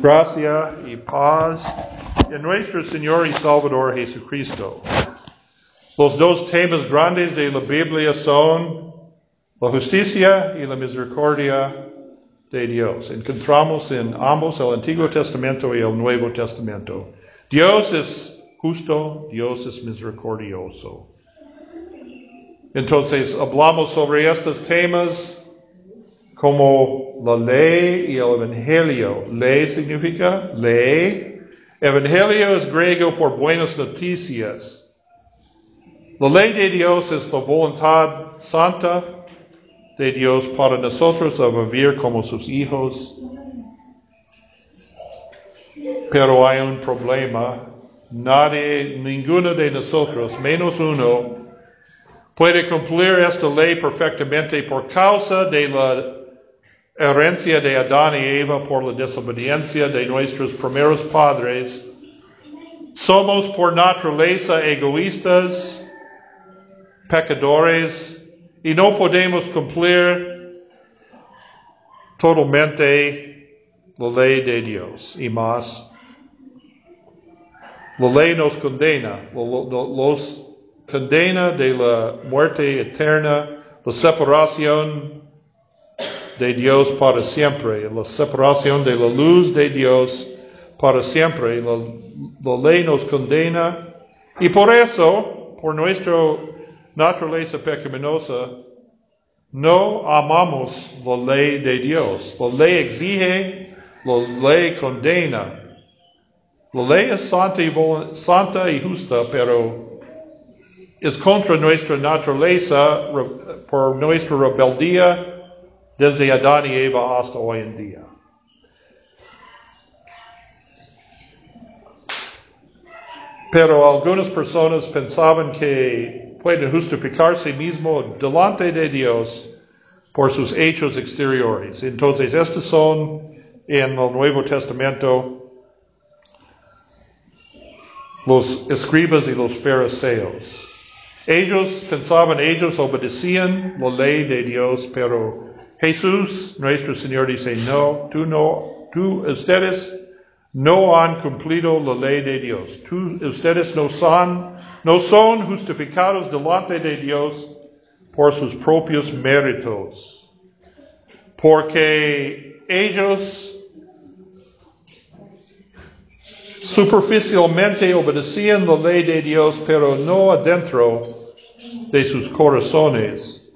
Gracia y paz en nuestro Señor y Salvador Jesucristo. Los dos temas grandes de la Biblia son la justicia y la misericordia de Dios. Encontramos en ambos el Antiguo Testamento y el Nuevo Testamento. Dios es justo, Dios es misericordioso. Entonces hablamos sobre estos temas como la ley y el evangelio. Ley significa ley. Evangelio es griego por buenas noticias. La ley de Dios es la voluntad santa de Dios para nosotros a vivir como sus hijos. Pero hay un problema. Nadie, ninguno de nosotros, menos uno, puede cumplir esta ley perfectamente por causa de la herencia de Adán y Eva por la desobediencia de nuestros primeros padres. Somos por naturaleza egoístas, pecadores, y no podemos cumplir totalmente la ley de Dios y más. La ley nos condena, los condena de la muerte eterna, la separación de Dios para siempre, la separación de la luz de Dios para siempre. La, ley nos condena y por eso, por nuestra naturaleza pecaminosa, no amamos la ley de Dios. La ley exige, la ley condena. La ley es santa y, santa y justa, pero es contra nuestra naturaleza por nuestra rebeldía desde Adán y Eva hasta hoy en día. Pero algunas personas pensaban que pueden justificarse mismo delante de Dios por sus hechos exteriores. Entonces, estos son en el Nuevo Testamento los escribas y los fariseos. Ellos pensaban, ellos obedecían la ley de Dios, pero Jesús, nuestro Señor, dice, no, tú no, tú, ustedes no han cumplido la ley de Dios. Tú, ustedes no son, no son justificados delante de Dios por sus propios méritos. Porque ellos superficialmente obedecían la ley de Dios, pero no adentro de sus corazones.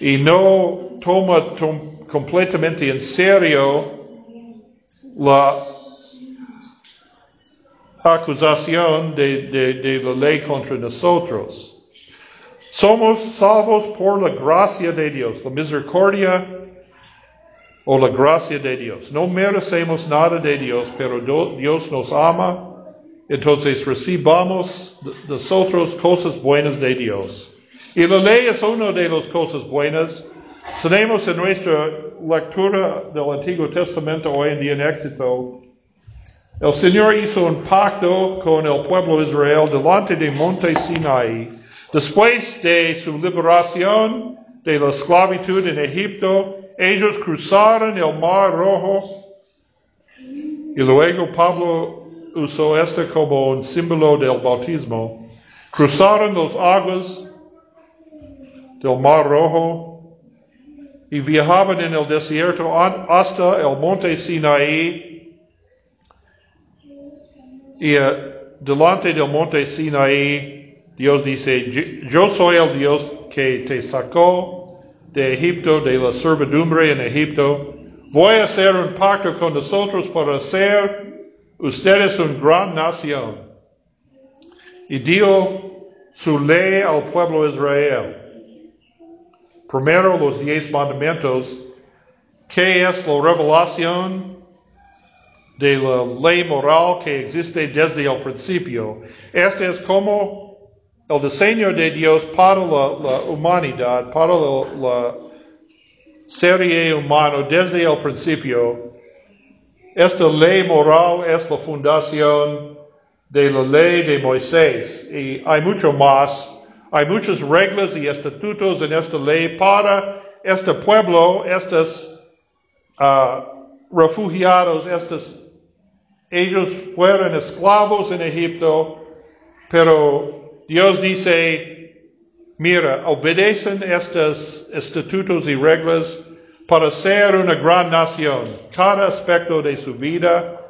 Y no toma completamente en serio la acusación de, la ley contra nosotros. Somos salvos por la gracia de Dios, la misericordia o la gracia de Dios. No merecemos nada de Dios, pero Dios nos ama, entonces recibamos nosotros cosas buenas de Dios. Y la ley es una de las cosas buenas tenemos en nuestra lectura del Antiguo Testamento hoy en día en éxito, el Señor hizo un pacto con el pueblo de Israel delante de Monte Sinai. Después de su liberación de la esclavitud en Egipto, ellos cruzaron el Mar Rojo y luego Pablo usó esto como un símbolo del bautismo. Cruzaron las aguas del Mar Rojo y viajaban en el desierto hasta el monte Sinaí. Y uh, delante del monte Sinaí, Dios dice, yo soy el Dios que te sacó de Egipto, de la servidumbre en Egipto. Voy a hacer un pacto con nosotros para hacer ustedes una gran nación. Y dio su ley al pueblo Israel. Primero, los diez mandamientos. ¿Qué es la revelación de la ley moral que existe desde el principio? Este es como el diseño de Dios para la, humanidad, para la, serie humana desde el principio. Esta ley moral es la fundación de la ley de Moisés y hay mucho más hay muchas reglas y estatutos en esta ley para este pueblo, estos ah, refugiados, estos ellos fueron esclavos en Egipto, pero Dios dice, mira, obedecen estos estatutos y reglas para ser una gran nación. Cada aspecto de su vida,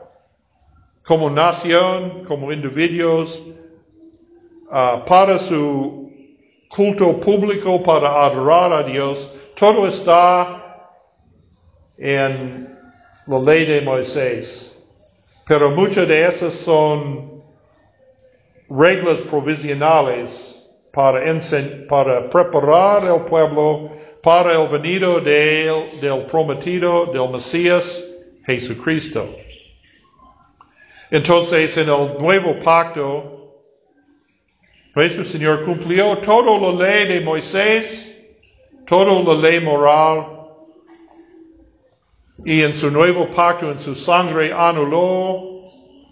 como nación, como individuos, uh, para su culto público, para adorar a Dios, todo está en la ley de Moisés. Pero muchas de esas son reglas provisionales para, para preparar el pueblo para el venido del prometido, del Mesías, Jesucristo. Entonces, en el nuevo pacto, nuestro Señor cumplió toda la ley de Moisés, toda la ley moral, y en su nuevo pacto, en su sangre, anuló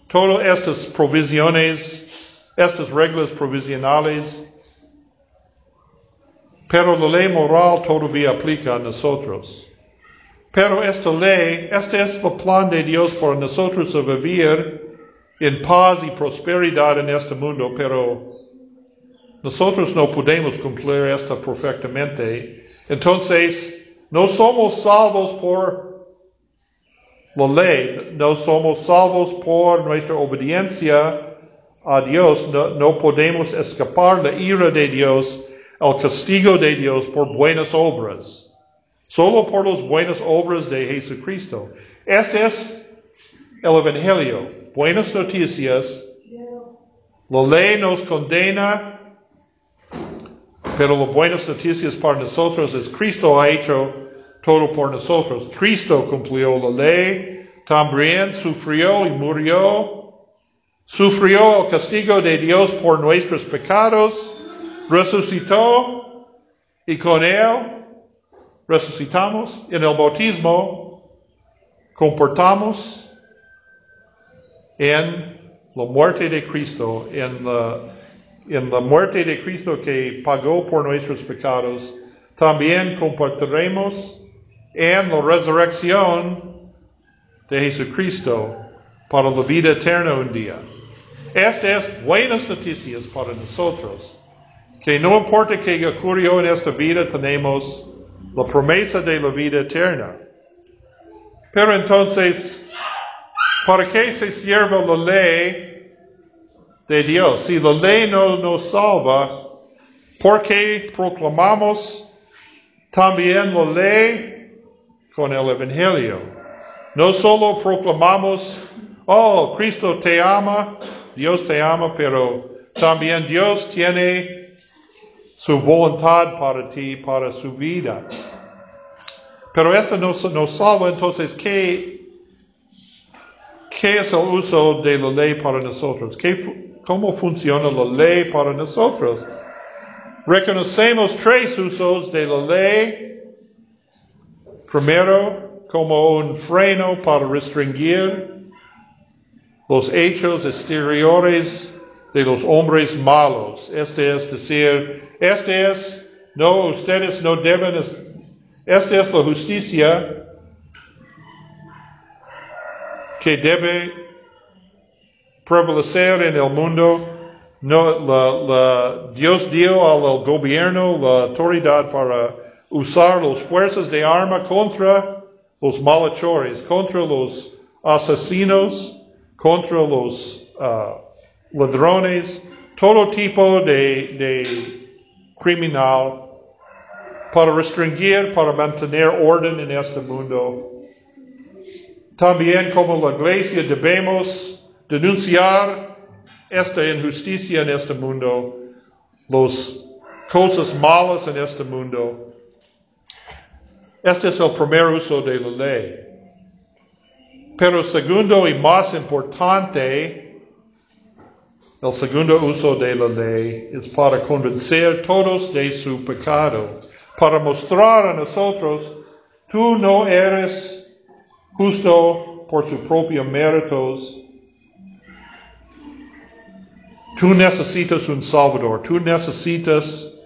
todas estas provisiones, estas reglas provisionales. Pero la ley moral todavía aplica a nosotros. Pero esta ley, este es el plan de Dios por nosotros a vivir en paz y prosperidad en este mundo, pero nosotros no podemos cumplir esto perfectamente. Entonces, no somos salvos por la ley, no somos salvos por nuestra obediencia a Dios, no, podemos escapar la ira de Dios, el castigo de Dios por buenas obras, solo por las buenas obras de Jesucristo. Este es el Evangelio, buenas noticias. La ley nos condena, pero las buenas noticias para nosotros es Cristo ha hecho todo por nosotros. Cristo cumplió la ley, también sufrió y murió, sufrió el castigo de Dios por nuestros pecados, resucitó y con él resucitamos en el bautismo, comportamos en la muerte de Cristo, en la, en la muerte de Cristo que pagó por nuestros pecados, también compartiremos en la resurrección de Jesucristo para la vida eterna un día. Estas es buenas noticias para nosotros, que no importa qué ocurrió en esta vida, tenemos la promesa de la vida eterna. Pero entonces, ¿para qué se sirve la ley de Dios? Si la ley no nos salva, ¿por qué proclamamos también la ley con el Evangelio. No solo proclamamos, oh, Cristo te ama, Dios te ama, pero también Dios tiene su voluntad para ti, para su vida. Pero esto nos, nos salva entonces, ¿qué, ¿qué es el uso de la ley para nosotros? ¿Qué, ¿Cómo funciona la ley para nosotros? Reconocemos tres usos de la ley Primero, como un freno para restringir los hechos exteriores de los hombres malos. Este es decir, este es, no, ustedes no deben, esta es la justicia que debe prevalecer en el mundo. No, la, Dios dio al gobierno la autoridad para usar las fuerzas de arma contra los malhechores, contra los asesinos, contra los uh, ladrones, todo tipo de, de criminal para restringir, para mantener orden en este mundo. También como la iglesia debemos denunciar esta injusticia en este mundo, las cosas malas en este mundo este es el primer uso de la ley. Pero segundo y más importante, el segundo uso de la ley es para convencer todos de su pecado, para mostrar a nosotros, tú no eres justo por tus propios méritos, tú necesitas un Salvador, tú necesitas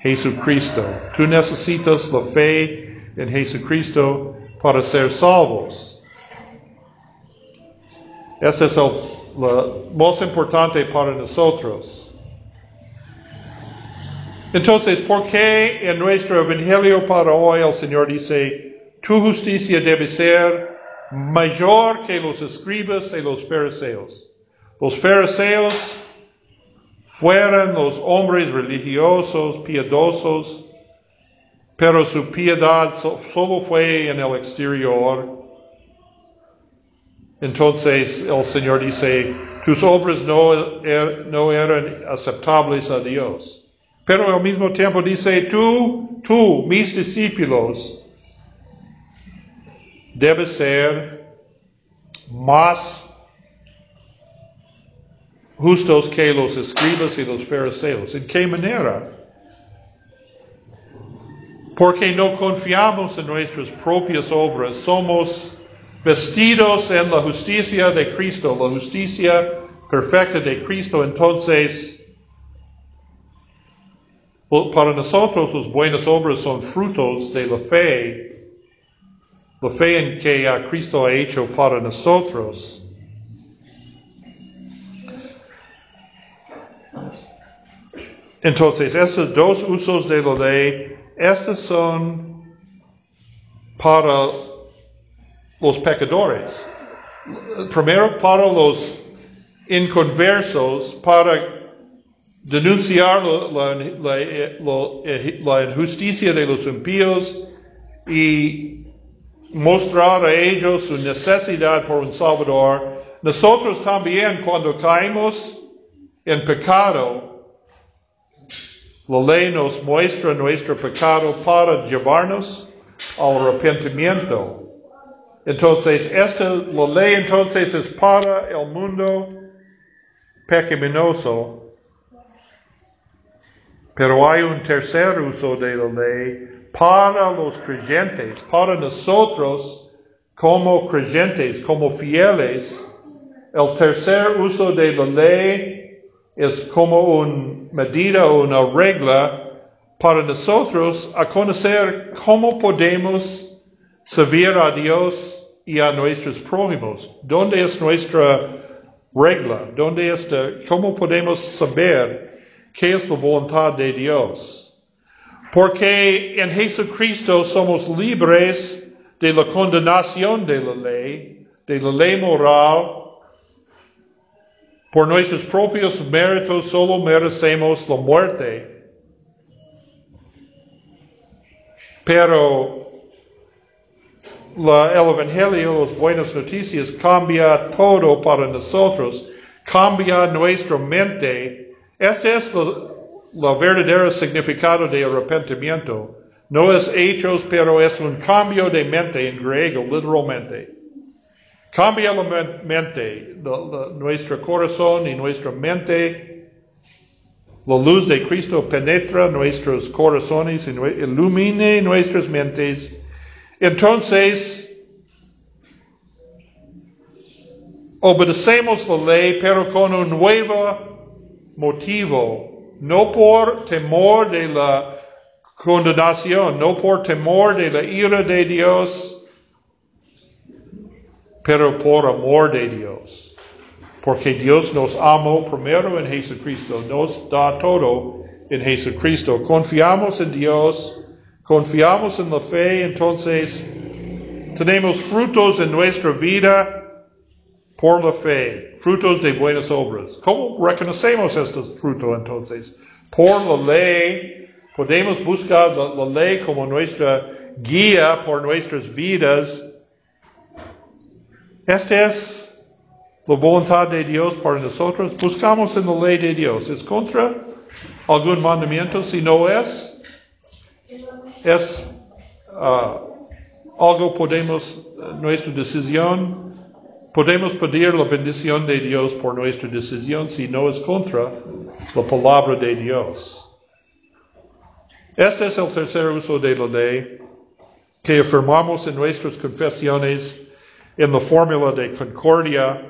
Jesucristo, tú necesitas la fe en Jesucristo para ser salvos. Este es el lo más importante para nosotros. Entonces, ¿por qué en nuestro evangelio para hoy el Señor dice, tu justicia debe ser mayor que los escribas y los fariseos? Los fariseos fueron los hombres religiosos, piadosos, pero su piedad solo fue en el exterior. Entonces el Señor dice, tus obras no, er, no eran aceptables a Dios. Pero al mismo tiempo dice, tú, tú, mis discípulos, debes ser más justos que los escribas y los fariseos. ¿En qué manera? Porque no confiamos en nuestras propias obras, somos vestidos en la justicia de Cristo, la justicia perfecta de Cristo, entonces para nosotros las buenas obras son frutos de la fe, la fe en que Cristo ha hecho para nosotros. Entonces, estos dos usos de la ley, estos son para los pecadores. Primero para los inconversos, para denunciar la, la, injusticia de los impíos y mostrar a ellos su necesidad por un Salvador. Nosotros también cuando caemos en pecado, la ley nos muestra nuestro pecado para llevarnos al arrepentimiento. Entonces, esta, la ley entonces es para el mundo pecaminoso, pero hay un tercer uso de la ley para los creyentes, para nosotros como creyentes, como fieles. El tercer uso de la ley es como una medida una regla para nosotros a conocer cómo podemos servir a Dios y a nuestros prójimos. ¿Dónde es nuestra regla? ¿Dónde está? ¿Cómo podemos saber qué es la voluntad de Dios? Porque en Jesucristo somos libres de la condenación de la ley, de la ley moral, por nuestros propios méritos solo merecemos la muerte. Pero la, el Evangelio, las buenas noticias, cambia todo para nosotros, cambia nuestra mente. Este es el verdadero significado de arrepentimiento. No es hechos, pero es un cambio de mente en griego, literalmente. Cambia la mente, nuestro corazón y nuestra mente. La luz de Cristo penetra nuestros corazones y ilumine nuestras mentes. Entonces, obedecemos la ley, pero con un nuevo motivo, no por temor de la condenación, no por temor de la ira de Dios, pero por amor de Dios. Porque Dios nos amó primero en Jesucristo, nos da todo en Jesucristo. Confiamos en Dios, confiamos en la fe, entonces tenemos frutos en nuestra vida por la fe, frutos de buenas obras. ¿Cómo reconocemos estos frutos entonces? Por la ley, podemos buscar la, la ley como nuestra guía por nuestras vidas esta es la voluntad de Dios para nosotros. Buscamos en la ley de Dios. ¿Es contra algún mandamiento? Si no es, es uh, algo podemos, nuestra decisión, podemos pedir la bendición de Dios por nuestra decisión si no es contra la palabra de Dios. Este es el tercer uso de la ley que afirmamos en nuestras confesiones en la fórmula de concordia.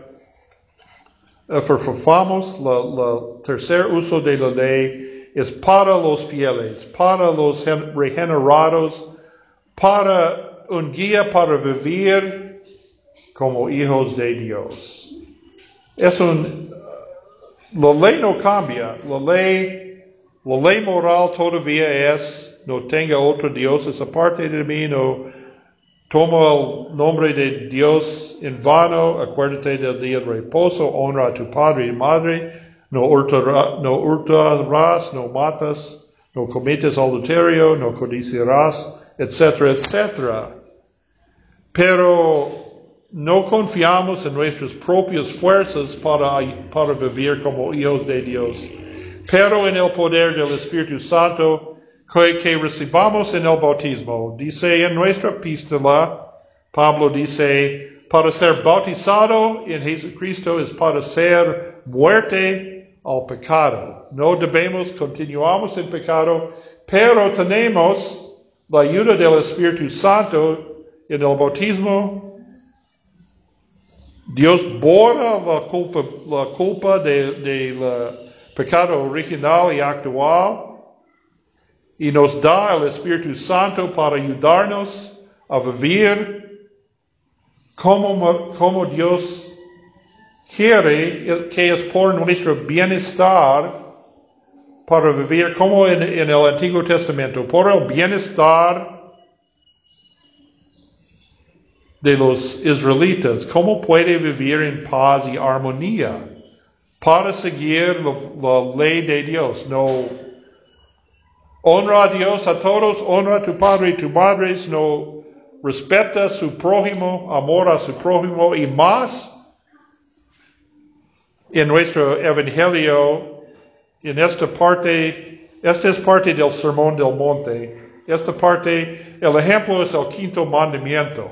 Afirmamos el tercer uso de la ley es para los fieles, para los regenerados, para un guía para vivir como hijos de Dios. es un, la ley no cambia, la ley, la ley moral todavía es, no tenga otro Dios es aparte de mí, no tomo el nombre de Dios en vano, acuérdate del día de reposo, honra a tu padre y madre, no hurtarás, no, hurtarás, no matas, no cometes adulterio, no codiciarás, etcétera, etcétera. Pero no confiamos en nuestras propias fuerzas para, para vivir como hijos de Dios, pero en el poder del Espíritu Santo que, recibamos en el bautismo. Dice en nuestra epístola, Pablo dice, para ser bautizado en Jesucristo es para ser muerte al pecado. No debemos, continuamos en pecado, pero tenemos la ayuda del Espíritu Santo en el bautismo. Dios borra la culpa, la culpa del de, pecado original y actual y nos da el Espíritu Santo para ayudarnos a vivir como, como Dios quiere, que es por nuestro bienestar, para vivir como en, en el Antiguo Testamento, por el bienestar de los israelitas, cómo puede vivir en paz y armonía para seguir la, la ley de Dios, no honra a Dios a todos, honra a tu padre y tu madre, no respeta a su prójimo, amor a su prójimo y más en nuestro evangelio, en esta parte, esta es parte del sermón del monte. Esta parte, el ejemplo es el quinto mandamiento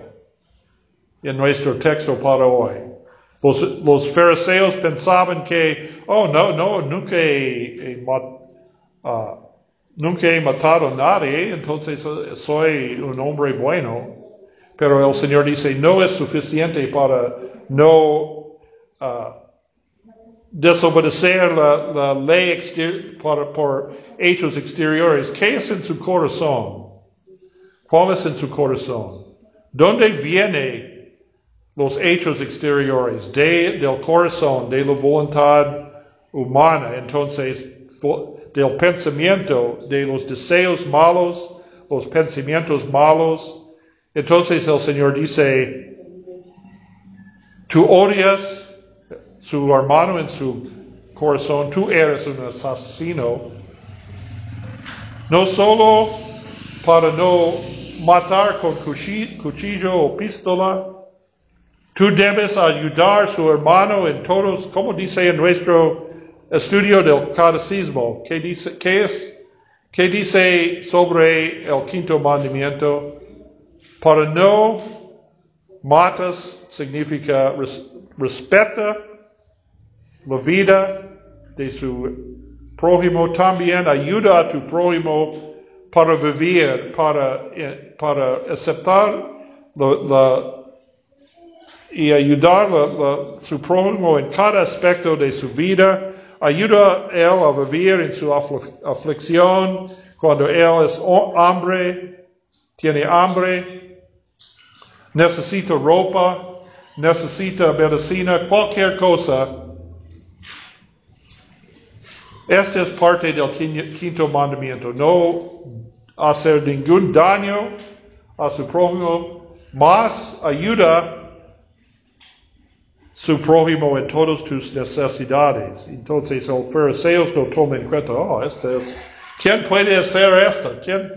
en nuestro texto para hoy. Los, los fariseos pensaban que, oh, no, no, nunca he, uh, nunca he matado a nadie, entonces soy un hombre bueno. Pero el Señor dice, no es suficiente para no uh, desobedecer la, ley por hechos exteriores. ¿Qué es en su corazón? ¿Cuál es en su corazón? ¿Dónde vienen los hechos exteriores? De, del corazón, de la voluntad humana. Entonces, del pensamiento, de los deseos malos, los pensamientos malos. Entonces el Señor dice, tú odias su hermano en su corazón, tú eres un asesino, no solo para no matar con cuchillo o pistola, tú debes ayudar a su hermano en todos, como dice en nuestro estudio del catecismo. ¿Qué dice, qué es, qué dice sobre el quinto mandamiento? Para no matas significa respeta la vida de su prójimo, también ayuda a tu prójimo para vivir, para, eh, para aceptar la, y ayudar a su prójimo en cada aspecto de su vida ayuda él a vivir en su aflicción cuando él es hambre, tiene hambre, necesita ropa, necesita medicina, cualquier cosa. Esta es parte del quinto mandamiento. No hacer ningún daño a su prójimo, más ayuda su prójimo en todas tus necesidades. Entonces el fariseo no toma en cuenta, oh, este es, ¿quién puede hacer esto? ¿Quién?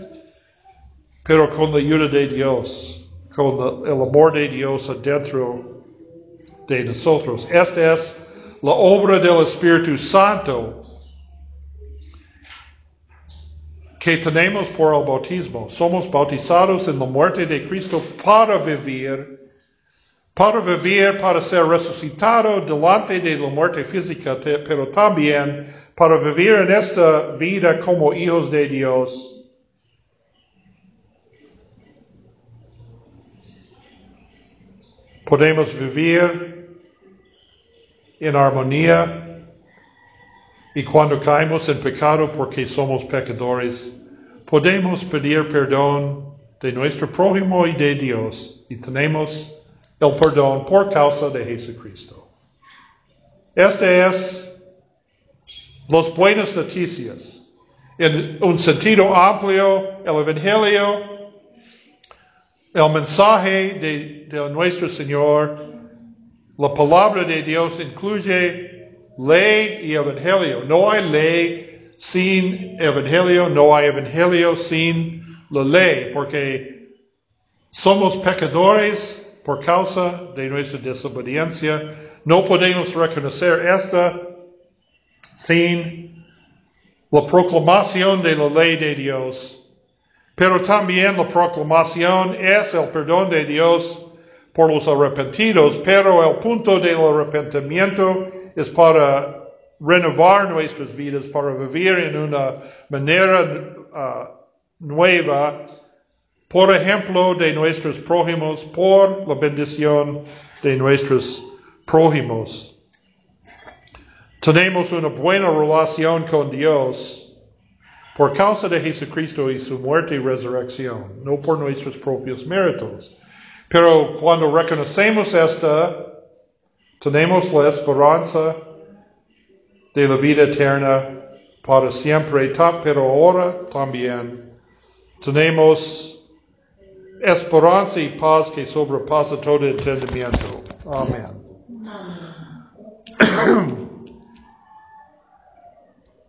Pero con la ayuda de Dios, con el amor de Dios adentro de nosotros. Esta es la obra del Espíritu Santo que tenemos por el bautismo. Somos bautizados en la muerte de Cristo para vivir para vivir, para ser resucitado delante de la muerte física, pero también para vivir en esta vida como hijos de Dios. Podemos vivir en armonía y cuando caemos en pecado porque somos pecadores, podemos pedir perdón de nuestro prójimo y de Dios y tenemos el perdón por causa de Jesucristo. Este es los buenas noticias. En un sentido amplio, el Evangelio, el mensaje de, de nuestro Señor, la palabra de Dios incluye ley y evangelio. No hay ley sin evangelio, no hay evangelio sin la ley, porque somos pecadores por causa de nuestra desobediencia. No podemos reconocer esta sin la proclamación de la ley de Dios. Pero también la proclamación es el perdón de Dios por los arrepentidos, pero el punto del arrepentimiento es para renovar nuestras vidas, para vivir en una manera uh, nueva, por ejemplo, de nuestros prójimos, por la bendición de nuestros prójimos. Tenemos una buena relación con Dios por causa de Jesucristo y su muerte y resurrección, no por nuestros propios méritos. Pero cuando reconocemos esta, tenemos la esperanza de la vida eterna para siempre, pero ahora también tenemos esperanza y paz que sobrepasa todo entendimiento. Amén.